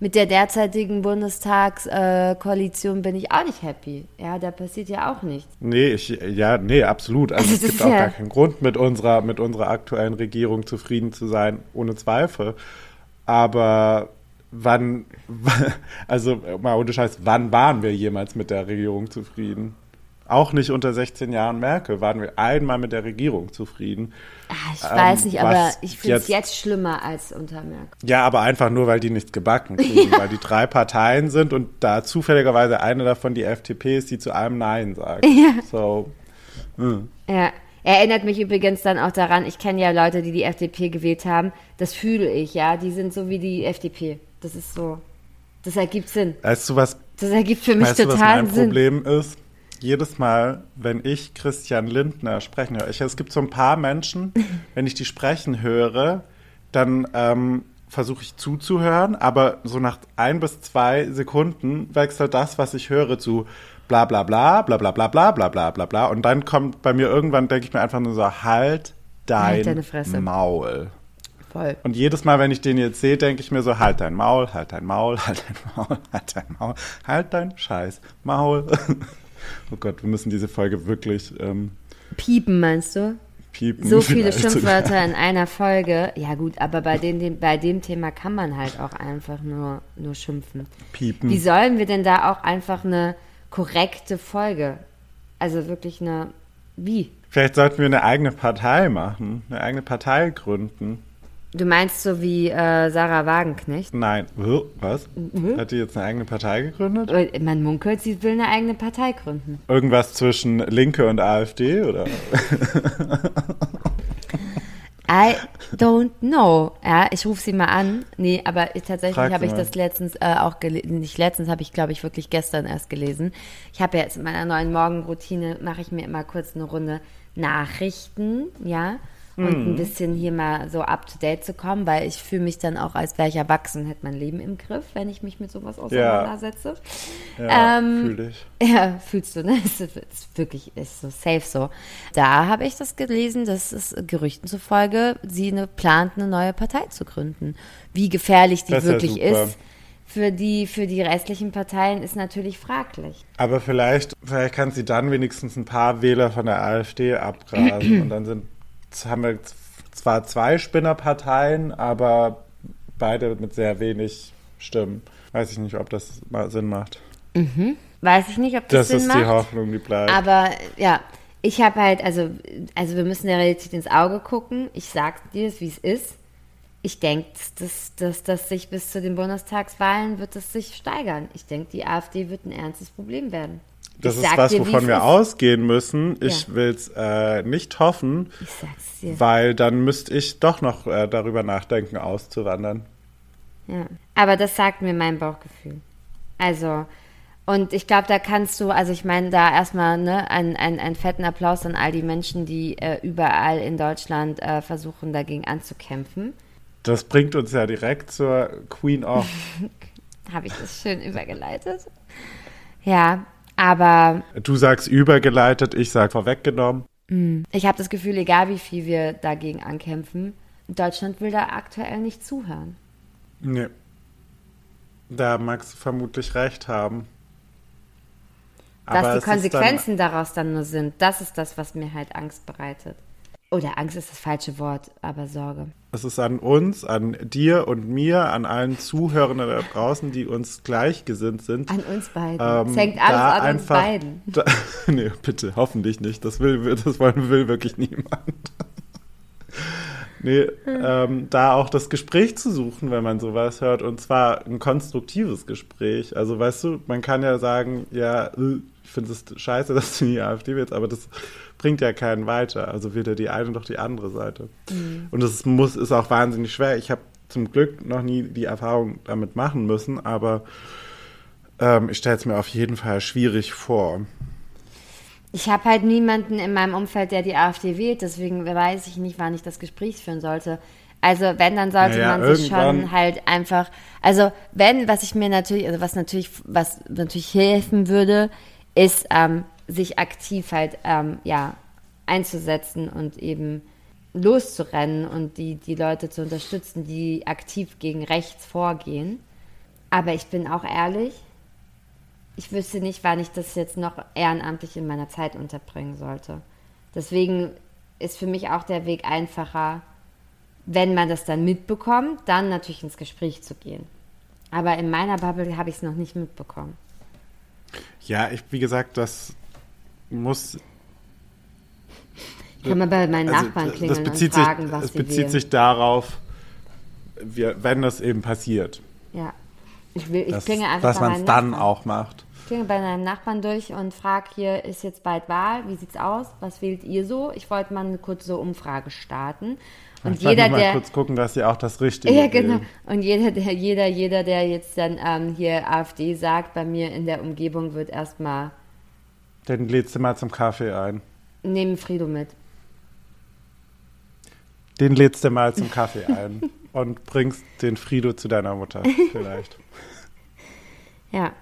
mit der derzeitigen Bundestagskoalition Koalition bin ich auch nicht happy. Ja, da passiert ja auch nichts. nee, ich, ja, nee, absolut. Also Also es gibt auch ja- gar keinen Grund, mit unserer, mit unserer aktuellen Regierung zufrieden zu sein, ohne Zweifel. Aber wann, also mal ohne Scheiß, wann waren wir jemals mit der Regierung zufrieden? Auch nicht unter 16 Jahren Merkel waren wir einmal mit der Regierung zufrieden. Ah, ich weiß nicht, aber was ich finde es jetzt- schlimmer als unter Merkel. Ja, aber einfach nur, weil die nichts gebacken kriegen, weil die drei Parteien sind und da zufälligerweise eine davon die FDP ist, die zu allem Nein sagt. So, Ja, erinnert mich übrigens dann auch daran, ich kenne ja Leute, die die FDP gewählt haben. Das fühle ich, ja. Die sind so wie die FDP. Das ist so. Das ergibt Sinn. weißt du, was, Das ergibt für mich weißt du, was total mein Sinn. Problem ist? Jedes Mal, wenn ich Christian Lindner sprechen höre, ich, es gibt so ein paar Menschen, wenn ich die sprechen höre, dann ähm, versuche ich zuzuhören, aber so nach ein bis zwei Sekunden wechselt das, was ich höre, zu bla bla bla, bla bla bla bla bla bla bla bla. Und dann kommt bei mir irgendwann, denke ich mir einfach nur so, halt dein Halt. Maul. Voll. Und jedes Mal, wenn ich den jetzt sehe, denke ich mir so, halt dein Maul, halt dein Maul, halt dein Maul, halt dein Maul, halt dein scheiß Maul. oh Gott, wir müssen diese Folge wirklich ähm, Piepen, meinst du? piepen. So viele. Schimpfwörter in einer Folge. Ja gut, aber bei, den, dem, bei dem Thema kann man halt auch einfach nur, nur schimpfen. Piepen. Wie sollen wir denn da auch einfach eine korrekte Folge? Also wirklich eine. Wie? Vielleicht sollten wir eine eigene Partei machen, eine eigene Partei gründen. Du meinst so wie äh, Sarah Wagenknecht? Nein, was? Mhm. Hat die jetzt eine eigene Partei gegründet? Äh, Man munkelt, sie will eine eigene Partei gründen. Irgendwas zwischen Linke und AfD oder? I don't know. Ja, ich rufe sie mal an. Nee, aber ich, tatsächlich habe ich das letztens äh, auch gelesen. Nicht letztens, habe ich, glaube ich, wirklich gestern erst gelesen. Ich habe ja jetzt in meiner neuen Morgenroutine, mache ich mir immer kurz eine Runde Nachrichten, ja. Und Mhm. ein bisschen hier mal so up to date zu kommen, weil ich fühle mich dann auch, als wäre ich erwachsen, hätte mein Leben im Griff, wenn ich mich mit sowas auseinandersetze. Ja, Ähm, fühl dich. Ja, fühlst du, ne? Es ist, wirklich, ist so safe so. Da habe ich das gelesen, dass es Gerüchten zufolge sie eine, plant, eine neue Partei zu gründen. Wie gefährlich die Das ja wirklich super. ist, für die, für die restlichen Parteien ist natürlich fraglich. Aber vielleicht, vielleicht kann sie dann wenigstens ein paar Wähler von der AfD abgrasen. und dann sind, haben wir zwar zwei Spinnerparteien, aber beide mit sehr wenig Stimmen. Weiß ich nicht, ob das mal Sinn macht. Weiß ich nicht, ob das, Das Sinn ist die macht. Hoffnung, die bleibt. Aber ja, ich habe halt, also, also wir müssen der Realität ins Auge gucken. Ich sag dir es, wie es ist. Ich denke, dass, dass das sich bis zu den Bundestagswahlen wird es sich steigern. Ich denke, die AfD wird ein ernstes Problem werden. Das Ich ist was, dir, wovon wir ausgehen müssen. Ich Ja. will es äh, nicht hoffen, Ich weil dann müsste ich doch noch äh, darüber nachdenken, auszuwandern. Ja. Aber das sagt mir mein Bauchgefühl. Also, und ich glaube, da kannst du, also ich meine, da erstmal ne, einen, einen, einen fetten Applaus an all die Menschen, die äh, überall in Deutschland äh, versuchen, dagegen anzukämpfen. Das bringt uns ja direkt zur Queen of. Habe ich das schön übergeleitet? Ja, aber Du sagst übergeleitet, ich sag vorweggenommen. ich habe das Gefühl, egal wie viel wir dagegen ankämpfen, Deutschland will da aktuell nicht zuhören. Nee. Da magst du vermutlich recht haben. Dass Aber die ist dann- Konsequenzen daraus dann nur sind, das ist das, was mir halt Angst bereitet. Oder Angst ist das falsche Wort, aber Sorge. Es ist an uns, an dir und mir, an allen Zuhörenden da draußen, die uns gleichgesinnt sind. An uns beiden. ähm, es hängt alles an uns einfach- beiden. Da, nee, bitte, hoffentlich nicht. Das will, das wollen, will wirklich niemand. nee, ähm, da auch das Gespräch zu suchen, wenn man sowas hört. Und zwar ein konstruktives Gespräch. Also, weißt du, man kann ja sagen, ja, äh, ich finde es scheiße, dass du in die AfD willst, aber das bringt ja keinen weiter. Also weder die eine noch die andere Seite. Und das muss, ist auch wahnsinnig schwer. Ich habe zum Glück noch nie die Erfahrung damit machen müssen, aber ähm, ich stelle es mir auf jeden Fall schwierig vor. Ich habe halt niemanden in meinem Umfeld, der die AfD wählt, deswegen weiß ich nicht, wann ich das Gespräch führen sollte. Also wenn, dann sollte Naja, man sich schon halt einfach, also wenn, was ich mir natürlich, also was natürlich, was natürlich helfen würde, ist, ähm, sich aktiv halt, ähm, ja, einzusetzen und eben loszurennen und die, die Leute zu unterstützen, die aktiv gegen rechts vorgehen. Aber ich bin auch ehrlich, ich wüsste nicht, wann ich das jetzt noch ehrenamtlich in meiner Zeit unterbringen sollte. Deswegen ist für mich auch der Weg einfacher, wenn man das dann mitbekommt, dann natürlich ins Gespräch zu gehen. Aber in meiner Bubble habe ich es noch nicht mitbekommen. Ja, ich, wie gesagt, das muss. Ich kann mal bei meinen also, Nachbarn das klingeln bezieht und fragen, sich, was Es bezieht sich darauf, wir, wenn das eben passiert, ja. Ich, will, ich dass, klinge einfach dass man es dann Nachbarn. auch macht. Ich klinge bei meinem Nachbarn durch und frage hier, ist jetzt bald Wahl? Wie sieht's aus? Was wählt ihr so? Ich wollte mal eine kurze Umfrage starten. Und ich wollte jeder, mal der. kurz gucken, dass sie auch das Richtige Ja, genau. wählen. Und jeder, der, jeder, jeder, der jetzt dann ähm, hier AfD sagt, bei mir in der Umgebung wird erstmal Den lädst du mal zum Kaffee ein. nehmen Frido mit. Den lädst du mal zum Kaffee ein und bringst den Frido zu deiner Mutter vielleicht. Ja.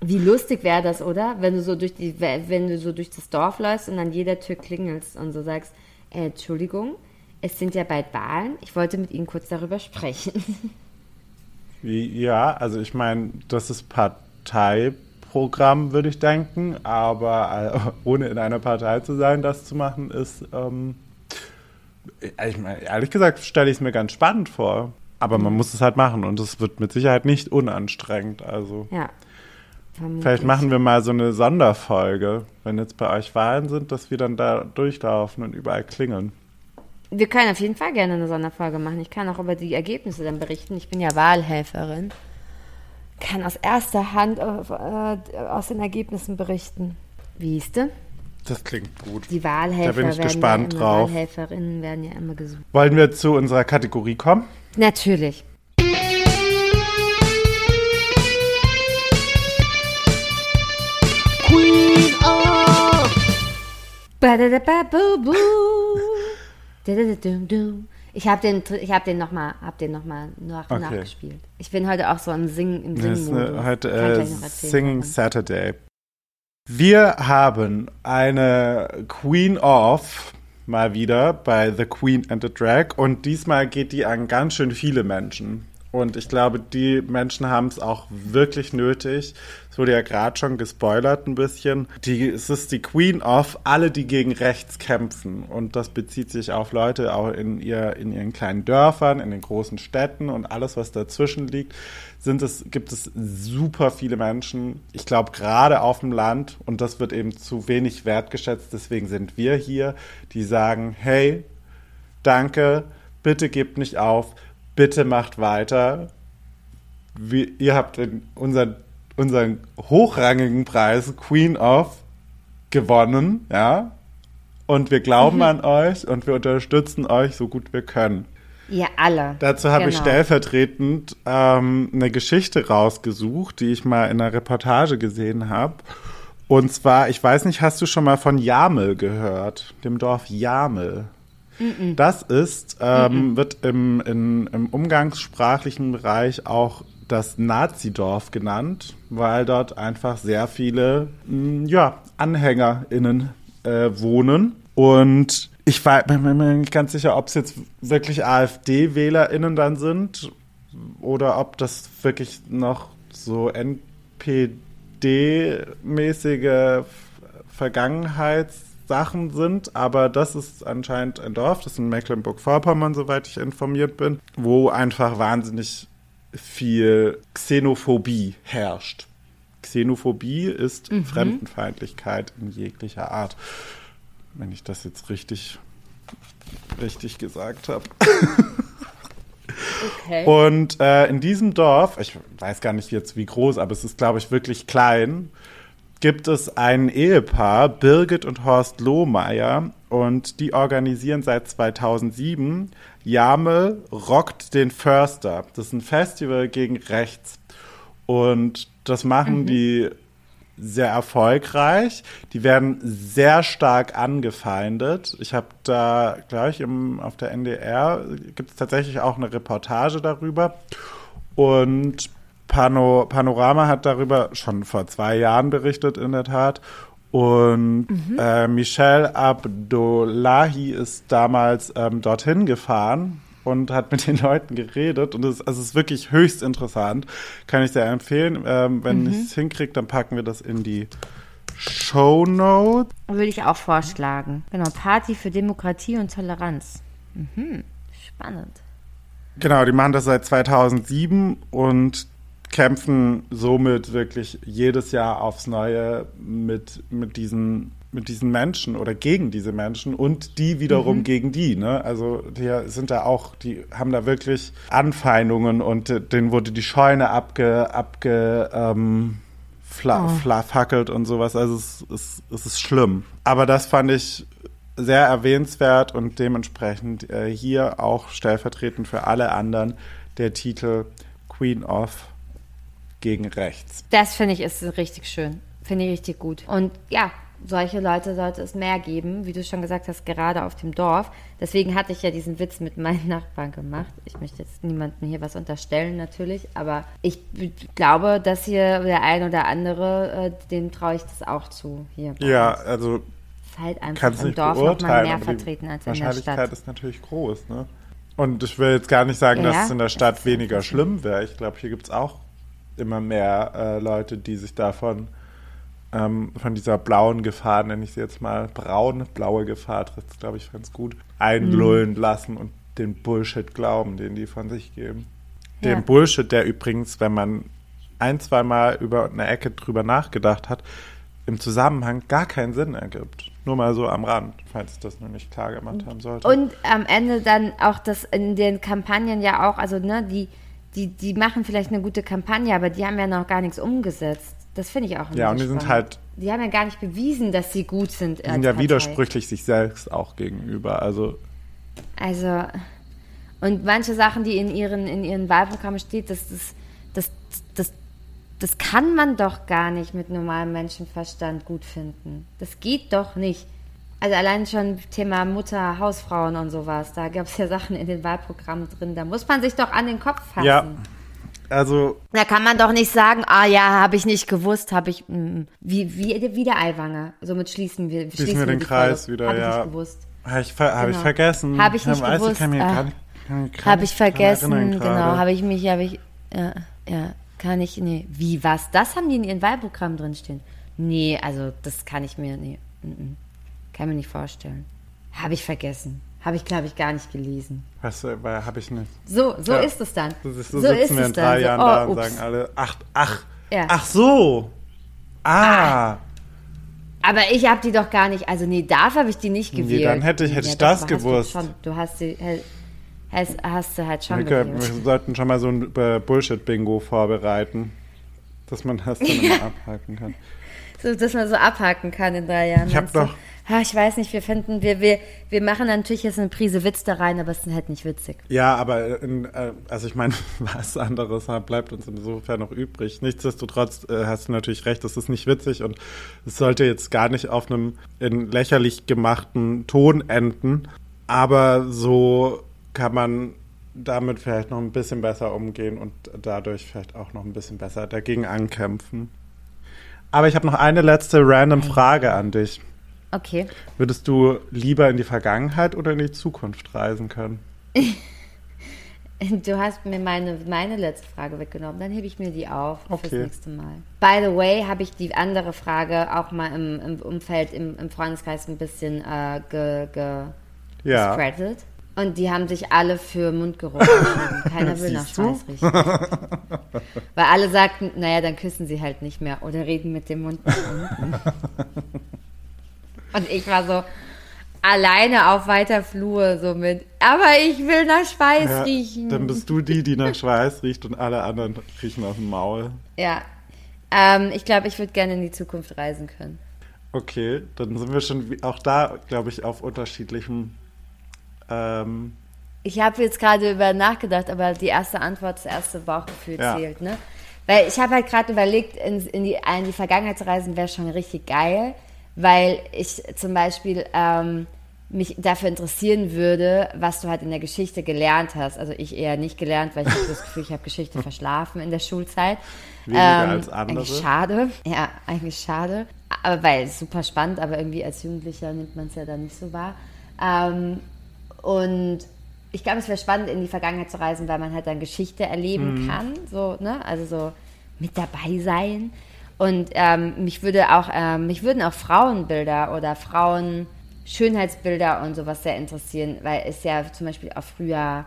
Wie lustig wäre das, oder? Wenn du so durch die, wenn du so durch das Dorf läufst und an jeder Tür klingelst und so sagst, äh, Entschuldigung, es sind ja bald Wahlen. Ich wollte mit Ihnen kurz darüber sprechen. Ja, also ich meine, das ist Parteiprogramm, würde ich denken, aber äh, ohne in einer Partei zu sein, das zu machen, ist, ähm, ich mein, ehrlich gesagt, stelle ich es mir ganz spannend vor. Aber man muss es halt machen und es wird mit Sicherheit nicht unanstrengend. Also ja. vielleicht machen wir mal so eine Sonderfolge, wenn jetzt bei euch Wahlen sind, dass wir dann da durchlaufen und überall klingeln. Wir können auf jeden Fall gerne eine Sonderfolge machen. Ich kann auch über die Ergebnisse dann berichten. Ich bin ja Wahlhelferin. Kann aus erster Hand äh, äh, aus den Ergebnissen berichten. Wie ist du? Das klingt gut. Die Wahlhelfer Da bin ich gespannt ja immer, drauf. Wahlhelferinnen werden ja immer gesucht. Wollen wir zu unserer Kategorie kommen? Natürlich. Queen of. Ich habe den, ich hab den nochmal hab den noch mal nach, Okay. nachgespielt. Ich bin heute auch so im Sing im Das ist eine, heute äh, warum. Saturday. Wir haben eine Queen of mal wieder bei The Queen and the Drag und diesmal geht die an ganz schön viele Menschen. Und ich glaube, die Menschen haben es auch wirklich nötig. Es wurde ja gerade schon gespoilert ein bisschen. Die, es ist die Queen of alle, die gegen rechts kämpfen. Und das bezieht sich auf Leute auch in, ihr, in ihren kleinen Dörfern, in den großen Städten und alles, was dazwischen liegt. Sind es, gibt es super viele Menschen. Ich glaube, gerade auf dem Land, und das wird eben zu wenig wertgeschätzt, deswegen sind wir hier, die sagen, hey, danke, bitte gebt nicht auf, bitte macht weiter. Wie, ihr habt unseren, unseren hochrangigen Preis Queen of gewonnen, ja. Und wir glauben an euch und wir unterstützen euch so gut wir können. Ihr alle. Dazu habe ich Genau. stellvertretend ähm, eine Geschichte rausgesucht, die ich mal in einer Reportage gesehen habe. Und zwar, ich weiß nicht, hast du schon mal von Jamel gehört? Dem Dorf Jamel. Das ist, ähm, wird im, in, im umgangssprachlichen Bereich auch das Nazidorf genannt, weil dort einfach sehr viele mh, ja, AnhängerInnen äh, wohnen. Und ich war, bin mir nicht ganz sicher, ob es jetzt wirklich AfD-WählerInnen dann sind oder ob das wirklich noch so NPD-mäßige Vergangenheitssachen sind. Aber das ist anscheinend ein Dorf, das ist in Mecklenburg-Vorpommern, soweit ich informiert bin, wo einfach wahnsinnig viel Xenophobie herrscht. Xenophobie ist Fremdenfeindlichkeit in jeglicher Art. Wenn ich das jetzt richtig, richtig gesagt habe. Okay. Und äh, in diesem Dorf, ich weiß gar nicht jetzt wie groß, aber es ist, glaube ich, wirklich klein, gibt es ein Ehepaar, Birgit und Horst Lohmeier, und die organisieren seit 2007 Jamel rockt den Förster. Das ist ein Festival gegen rechts. Und das machen die sehr erfolgreich. Die werden sehr stark angefeindet. Ich habe da gleich im, auf der NDR gibt es tatsächlich auch eine Reportage darüber. Und Pano, Panorama hat darüber schon vor zwei Jahren berichtet, in der Tat. Und äh, Michelle Abdullahi ist damals ähm, dorthin gefahren und hat mit den Leuten geredet. Und es, also es ist wirklich höchst interessant. Kann ich sehr empfehlen. Ähm, wenn ich es hinkriege, dann packen wir das in die Show Notes. Würde ich auch vorschlagen. Genau, Party für Demokratie und Toleranz. Mhm. Spannend. Genau, die machen das seit 2007 und kämpfen somit wirklich jedes Jahr aufs Neue mit, mit diesen mit diesen Menschen oder gegen diese Menschen und die wiederum gegen die. Ne? Also die sind da auch, die haben da wirklich Anfeindungen und äh, denen wurde die Scheune abge, abge ähm, fla, fla, fackelt und sowas. Also es, es, es ist schlimm. Aber das fand ich sehr erwähnenswert und dementsprechend äh, hier auch stellvertretend für alle anderen der Titel Queen of gegen rechts. Das finde ich ist richtig schön. Finde ich richtig gut. Und ja, solche Leute sollte es mehr geben, wie du schon gesagt hast, gerade auf dem Dorf. Deswegen hatte ich ja diesen Witz mit meinen Nachbarn gemacht. Ich möchte jetzt niemandem hier was unterstellen, natürlich, aber ich glaube, dass hier der ein oder andere, äh, dem traue ich das auch zu. Hier Ja, uns. also ist halt einfach im nicht Dorf noch mal mehr vertreten die als in der Wahrscheinlichkeit Stadt. ist natürlich groß. Ne? Und ich will jetzt gar nicht sagen, Ja, dass es in der Stadt weniger schlimm wäre. Ich glaube, hier gibt es auch immer mehr äh, Leute, die sich davon ähm, von dieser blauen Gefahr, nenne ich sie jetzt mal, braun, blaue Gefahr, trifft glaube ich ganz gut, einlullen Mhm. lassen und den Bullshit glauben, den die von sich geben. Ja. Den Bullshit, der übrigens, wenn man ein, zweimal über eine Ecke drüber nachgedacht hat, im Zusammenhang gar keinen Sinn ergibt. Nur mal so am Rand, falls ich das noch nicht klar gemacht haben sollte. Und am Ende dann auch das in den Kampagnen ja auch, also ne, die, die, die machen vielleicht eine gute Kampagne, aber die haben ja noch gar nichts umgesetzt. Das finde ich auch immer Ja, und die sind spannend. halt- Die haben ja gar nicht bewiesen, dass sie gut sind. die sind ja Partei. widersprüchlich sich selbst auch gegenüber. Also Also, und manche Sachen, die in ihren, in ihren Wahlprogrammen steht, das, das, das, das, das kann man doch gar nicht mit normalem Menschenverstand gut finden. Das geht doch nicht. Also allein schon Thema Mutter, Hausfrauen und sowas, da gab es ja Sachen in den Wahlprogrammen drin, da muss man sich doch an den Kopf fassen. Ja. also Da kann man doch nicht sagen, ah ja, habe ich nicht gewusst, habe ich, mm, wie, wie, wie der Eiwanger. Somit schließen wir, schließen wir den Kreis Folge. wieder, Hab ich ja. nicht gewusst. habe ich, ver hab ich Genau. vergessen. Hab ich nicht gewusst. mir Ah. gar nicht, kann mich gar Habe nicht ich vergessen, genau, habe ich mich, habe ich, ja, ja, kann ich, nee, wie, was, das haben die in ihren Wahlprogrammen drinstehen? Nee, also, das kann ich mir, nee, mm, mm, kann mir nicht vorstellen. Habe ich vergessen. Habe ich, glaube ich, gar nicht gelesen. Weißt du, weil habe ich nicht. So, so Ja. ist es dann. So, so, so sitzen ist wir es in dann. drei so, Jahren oh, da und ups. sagen alle, ach, ach, Ja. ach so. Ah. Aber ich habe die doch gar nicht, also nee, dafür habe ich die nicht Nee, gewählt. dann hätte ich- hätte ich doch, das du gewusst. Schon, du hast sie, hä- hast, hast du halt schon Wir, gewählt. wir sollten schon mal so ein äh, Bullshit-Bingo vorbereiten, dass man das dann immer abhaken kann. So, dass man so abhaken kann in drei Jahren. Ich hab doch- Ha, ich weiß nicht, wir finden, wir, wir, wir machen natürlich jetzt eine Prise Witz da rein, aber es ist halt nicht witzig. Ja, aber in, äh, also ich meine, was anderes bleibt uns insofern noch übrig. Nichtsdestotrotz äh, hast du natürlich recht, das ist nicht witzig und es sollte jetzt gar nicht auf einem in lächerlich gemachten Ton enden, aber so kann man damit vielleicht noch ein bisschen besser umgehen und dadurch vielleicht auch noch ein bisschen besser dagegen ankämpfen. Aber ich habe noch eine letzte random Frage an dich. Okay. Würdest du lieber in die Vergangenheit oder in die Zukunft reisen können? Du hast mir meine, meine letzte Frage weggenommen, dann hebe ich mir die auf fürs Okay. nächste Mal. By the way, habe ich die andere Frage auch mal im, im Umfeld, im, im Freundeskreis ein bisschen äh, ge, ge, Ja. gespreadet. Und die haben sich alle für Mundgeruch entschieden. Keiner will nach du? Schweiß riechen. Weil alle sagten, naja, dann küssen sie halt nicht mehr oder reden mit dem Mund. Und ich war so alleine auf weiter Flur so mit, aber ich will nach Schweiß Ja, riechen. Dann bist du die, die nach Schweiß riecht und alle anderen riechen aus dem Maul. Ja. Ähm, ich glaube, ich würde gerne in die Zukunft reisen können. Okay, dann sind wir schon auch da, glaube ich, auf unterschiedlichem. Ähm, Ich habe jetzt gerade über nachgedacht, aber die erste Antwort, das erste Bauchgefühl Ja. zählt, ne? Weil ich habe halt gerade überlegt, in, in, die, in die Vergangenheit zu reisen wäre schon richtig geil, weil ich zum Beispiel ähm, mich dafür interessieren würde, was du halt in der Geschichte gelernt hast. Also ich eher nicht gelernt, weil ich habe das Gefühl, ich habe Geschichte verschlafen in der Schulzeit. Ähm, Weniger als andere. Eigentlich schade. Ja, eigentlich schade. Aber weil es super spannend, aber irgendwie als Jugendlicher nimmt man es ja dann nicht so wahr. Ähm, und ich glaube, es wäre spannend, in die Vergangenheit zu reisen, weil man halt dann Geschichte erleben Mhm. kann, so, ne? Also so mit dabei sein. Und ähm, mich würde auch, ähm, mich würden auch Frauenbilder oder Frauen Schönheitsbilder und sowas sehr interessieren, weil es ja zum Beispiel auch früher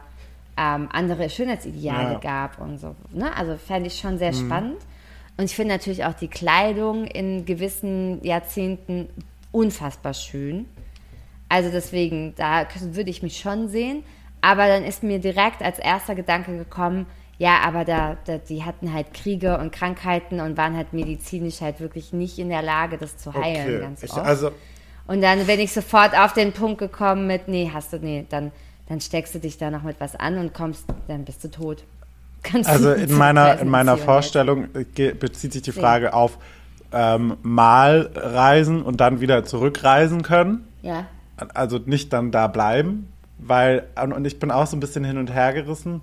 ähm, andere Schönheitsideale Ja. gab und so. Ne? Also fände ich schon sehr spannend. Und ich finde natürlich auch die Kleidung in gewissen Jahrzehnten unfassbar schön. Also deswegen, da würde ich mich schon sehen. Aber dann ist mir direkt als erster Gedanke gekommen, ja, aber da, da, die hatten halt Kriege und Krankheiten und waren halt medizinisch halt wirklich nicht in der Lage, das zu heilen okay. ganz Ich, oft. also, und dann bin ich sofort auf den Punkt gekommen mit, nee, hast du, nee, dann, dann steckst du dich da noch mit was an und kommst, dann bist du tot. Kannst also in meiner, in meiner Vorstellung ge- bezieht sich die Frage auf ähm, mal reisen und dann wieder zurückreisen können. Ja. Also nicht dann da bleiben, weil, und ich bin auch so ein bisschen hin und her gerissen,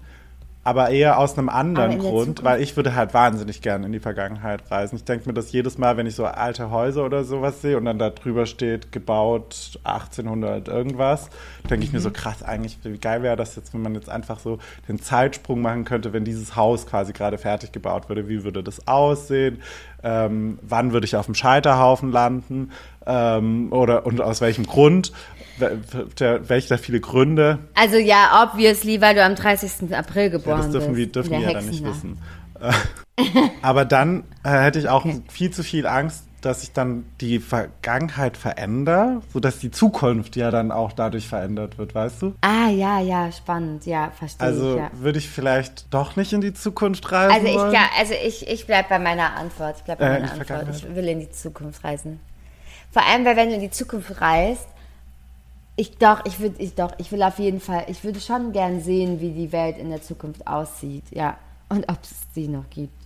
aber eher aus einem anderen Grund, weil ich würde halt wahnsinnig gerne in die Vergangenheit reisen. Ich denke mir das jedes Mal, wenn ich so alte Häuser oder sowas sehe und dann da drüber steht, gebaut 1800 irgendwas, denke ich mir Mhm. so krass, eigentlich, wie geil wäre das jetzt, wenn man jetzt einfach so den Zeitsprung machen könnte, wenn dieses Haus quasi gerade fertig gebaut würde. Wie würde das aussehen? Ähm, wann würde ich auf dem Scheiterhaufen landen? Ähm, oder und aus welchem Grund? Welche der viele Gründe? Also ja, obviously, weil du am 30. April Ja, geboren das dürfen bist. wir, dürfen wir ja dann nicht wissen. Aber dann äh, hätte ich auch Okay. viel zu viel Angst, dass sich dann die Vergangenheit verändert, sodass die Zukunft ja dann auch dadurch verändert wird, weißt du? Ah, ja, ja, spannend, ja, verstehe Also ich, ja. würde ich vielleicht doch nicht in die Zukunft reisen Also ich, wollen? ja, also ich, ich bleibe bei meiner Antwort. Ich bleibe bei Äh, meiner Antwort. Ich will in die Zukunft reisen. Vor allem, weil wenn du in die Zukunft reist, ich doch, ich würde, ich doch, ich will auf jeden Fall, ich würde schon gern sehen, wie die Welt in der Zukunft aussieht, ja. Und ob es sie noch gibt.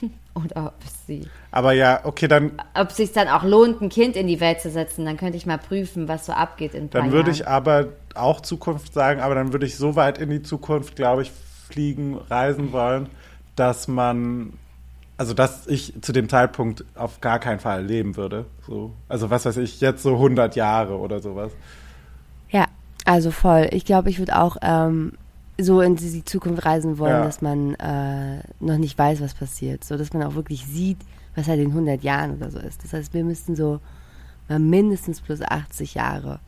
Und ob es sie. Aber ja, okay, dann, Ob es sich dann auch lohnt, ein Kind in die Welt zu setzen, dann könnte ich mal prüfen, was so abgeht in dann würde Jahren. ich aber auch Zukunft sagen, aber dann würde ich so weit in die Zukunft, glaube ich, fliegen, reisen wollen, dass man, also dass ich zu dem Zeitpunkt auf gar keinen Fall leben würde. So. Also was weiß ich, jetzt so 100 Jahre oder sowas. Ja, also voll. Ich glaube, ich würde auch ähm, so in die Zukunft reisen wollen, Ja. dass man äh, noch nicht weiß, was passiert. So, dass man auch wirklich sieht, was halt in 100 Jahren oder so ist. Das heißt, wir müssten so mal mindestens plus 80 Jahre,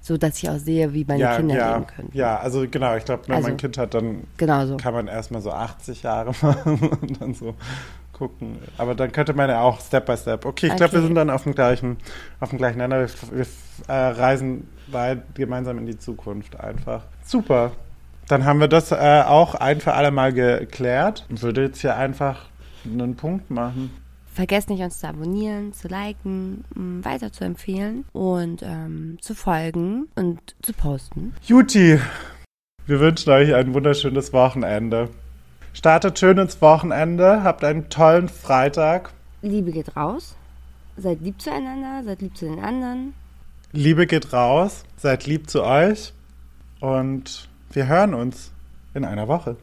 so dass ich auch sehe, wie meine ja, Kinder ja, leben können. ja, also genau, ich glaube, wenn Also- man ein Kind hat, dann Genau so. kann man erstmal so 80 Jahre machen und dann so gucken. Aber dann könnte man ja auch Step by Step. Okay, ich glaube, wir Okay. sind dann auf dem gleichen, auf dem gleichen Nenner. Wir, wir äh, reisen weit gemeinsam in die Zukunft einfach. Super. Dann haben wir das äh, auch ein für alle Mal geklärt und würde jetzt hier einfach einen Punkt machen. Vergesst nicht, uns zu abonnieren, zu liken, m, weiter zu empfehlen und ähm, zu folgen und zu posten. Juti, wir wünschen euch ein wunderschönes Wochenende. Startet schön ins Wochenende, habt einen tollen Freitag. Liebe geht raus. Seid lieb zueinander, seid lieb zu den anderen. Liebe geht raus, seid lieb zu euch und wir hören uns in einer Woche.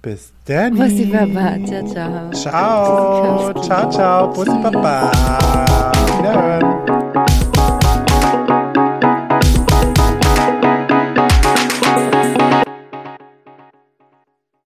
Bis dann. Bussi Baba. Ciao, ciao. Ciao, ciao, ciao, Bussi Baba. Wiederhören.